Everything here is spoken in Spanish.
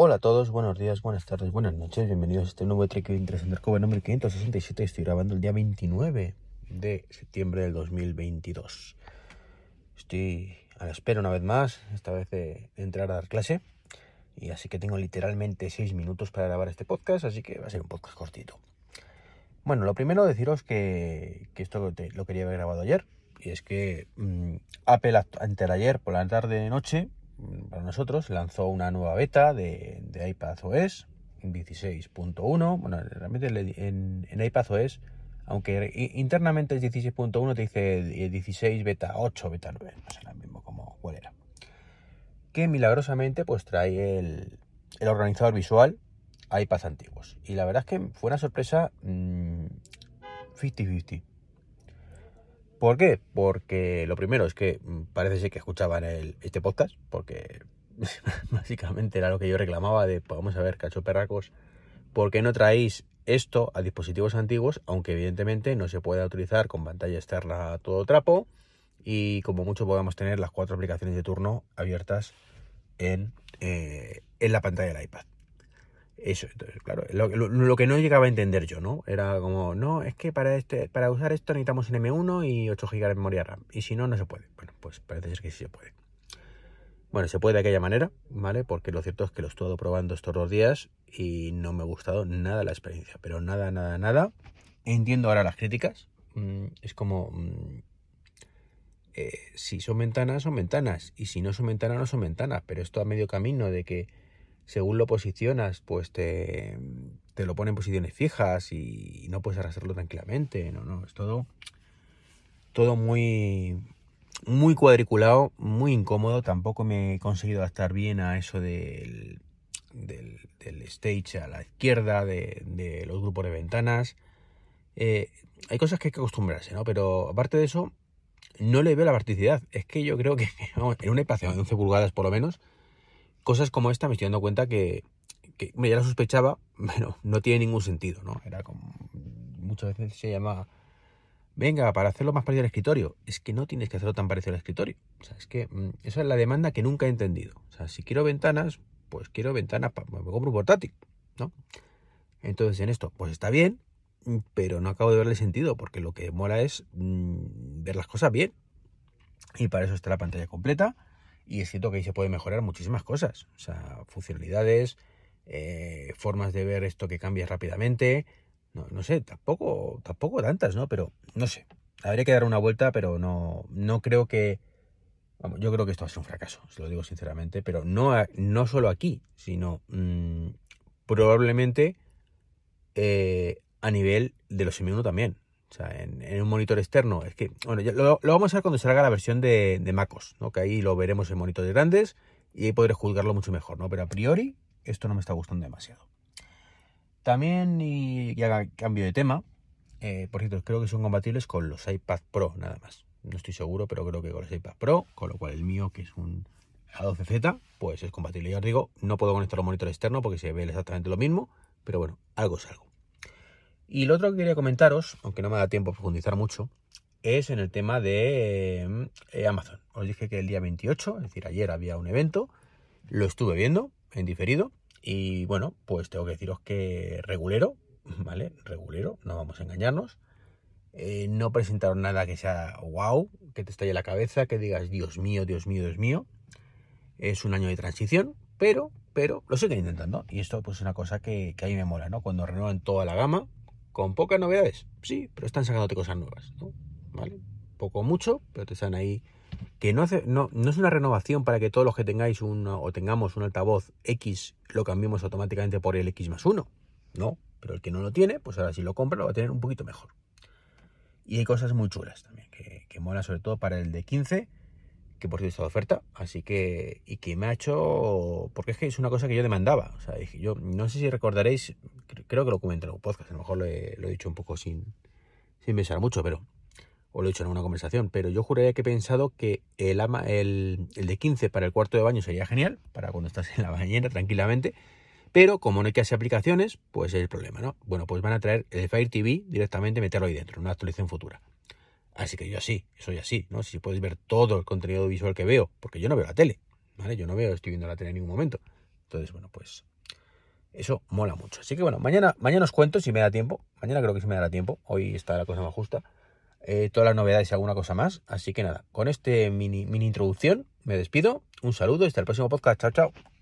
Hola a todos, buenos días, buenas tardes, buenas noches, bienvenidos a este nuevo Trek Interest Undercover número 567. Estoy grabando el día 29 de septiembre del 2022. Estoy a la espera una vez más, esta vez de entrar a dar clase. Y así que tengo literalmente 6 minutos para grabar este podcast, así que va a ser un podcast cortito. Bueno, lo primero deciros que, esto lo quería haber grabado ayer. Y es que mmm, Apple antes ayer por la tarde noche para nosotros, lanzó una nueva beta de, de iPadOS 16.1. Bueno, realmente en, en iPadOS, aunque internamente es 16.1, te dice 16 beta 8, beta 9, no sé la mismo como cuál era. Que milagrosamente pues trae el, el organizador visual iPads antiguos. Y la verdad es que fue una sorpresa 50-50. ¿Por qué? Porque lo primero es que mm, parece ser que escuchaban el, este podcast, porque básicamente era lo que yo reclamaba de, pues vamos a ver, cacho perracos, ¿por qué no traéis esto a dispositivos antiguos? Aunque evidentemente no se pueda utilizar con pantalla externa todo trapo y como mucho podamos tener las cuatro aplicaciones de turno abiertas en, eh, en la pantalla del iPad. Eso, entonces, claro, lo, que no llegaba a entender yo, ¿no? Era como, no, es que para este para usar esto necesitamos un M1 y 8 GB de memoria RAM. Y si no, no se puede. Bueno, pues parece ser que sí se puede. Bueno, se puede de aquella manera, ¿vale? Porque lo cierto es que lo he estado probando estos dos días y no me ha gustado nada la experiencia. Pero nada, nada, nada. Entiendo ahora las críticas. Mm, es como... Mm, eh, si son ventanas, son ventanas. Y si no son ventanas, no son ventanas. Pero esto a medio camino de que según lo posicionas, pues te, lo pone en posiciones fijas y no puedes arrastrarlo tranquilamente. No, no, es todo, todo muy, muy cuadriculado, muy incómodo. Tampoco me he conseguido adaptar bien a eso del, del, stage a la izquierda, de, los grupos de ventanas. Eh, hay cosas que hay que acostumbrarse, ¿no? Pero aparte de eso, no le veo la practicidad. Es que yo creo que en una espacio de 11 pulgadas por lo menos, cosas como esta me estoy dando cuenta que, que ya la sospechaba, pero no tiene ningún sentido, ¿no? Era como, muchas veces se llama, venga, para hacerlo más parecido al escritorio. Es que no tienes que hacerlo tan parecido al escritorio. O sea, es que mm, esa es la demanda que nunca he entendido. O sea, si quiero ventanas, pues quiero ventanas, me compro un portátil, ¿no? Entonces en esto, pues está bien, pero no acabo de verle sentido, porque lo que mola es mm, ver las cosas bien. Y para eso está la pantalla completa y es cierto que ahí se puede mejorar muchísimas cosas. O sea, funcionalidades, eh, formas de ver esto que cambia rápidamente. No, no, sé, tampoco, tampoco tantas, ¿no? Pero no sé. Habría que dar una vuelta, pero no, no creo que. Vamos, yo creo que esto va a ser un fracaso, se lo digo sinceramente, pero no, no solo aquí, sino mmm, probablemente eh, a nivel de los M1 también. O sea, en, un monitor externo. Es que, bueno, lo, vamos a ver cuando salga la versión de, MacOS, ¿no? Que ahí lo veremos en monitores grandes y ahí podré juzgarlo mucho mejor, ¿no? Pero a priori, esto no me está gustando demasiado. También, y, haga cambio de tema, eh, por cierto, creo que son compatibles con los iPad Pro, nada más. No estoy seguro, pero creo que con los iPad Pro, con lo cual el mío, que es un A12Z, pues es compatible. Ya os digo, no puedo conectarlo a monitor externo porque se ve exactamente lo mismo, pero bueno, algo es algo. Y lo otro que quería comentaros, aunque no me da tiempo a profundizar mucho, es en el tema de eh, Amazon. Os dije que el día 28, es decir, ayer había un evento, lo estuve viendo en diferido y bueno, pues tengo que deciros que regulero, ¿vale? Regulero, no vamos a engañarnos. Eh, no presentaron nada que sea wow, que te estalle la cabeza, que digas Dios mío, Dios mío, Dios mío. Es un año de transición, pero, pero lo siguen intentando. Y esto pues es una cosa que, que a mí me mola, ¿no? Cuando renuevan toda la gama, con pocas novedades, sí, pero están sacándote cosas nuevas, ¿no? ¿Vale? Poco mucho, pero te están ahí. Que no, hace, no, no es una renovación para que todos los que tengáis un, o tengamos un altavoz X lo cambiemos automáticamente por el X más 1. No, pero el que no lo tiene, pues ahora si lo compra lo va a tener un poquito mejor. Y hay cosas muy chulas también, que, que mola sobre todo para el de 15 que por cierto está de oferta, así que, y que me ha hecho, porque es que es una cosa que yo demandaba, o sea, yo no sé si recordaréis, creo que lo comenté en un podcast, a lo mejor lo he, dicho un poco sin, sin pensar mucho, pero, o lo he dicho en una conversación, pero yo juraría que he pensado que el, ama, el, el de 15 para el cuarto de baño sería genial, para cuando estás en la bañera tranquilamente, pero como no hay que hacer aplicaciones, pues es el problema, ¿no? Bueno, pues van a traer el Fire TV directamente, meterlo ahí dentro, una actualización futura. Así que yo así, soy así, ¿no? Si puedes ver todo el contenido visual que veo, porque yo no veo la tele, ¿vale? Yo no veo, estoy viendo la tele en ningún momento. Entonces, bueno, pues eso mola mucho. Así que bueno, mañana, mañana os cuento si me da tiempo. Mañana creo que sí me dará tiempo. Hoy está la cosa más justa. Eh, todas las novedades y alguna cosa más. Así que nada, con este mini, mini introducción me despido. Un saludo y hasta el próximo podcast. Chao, chao.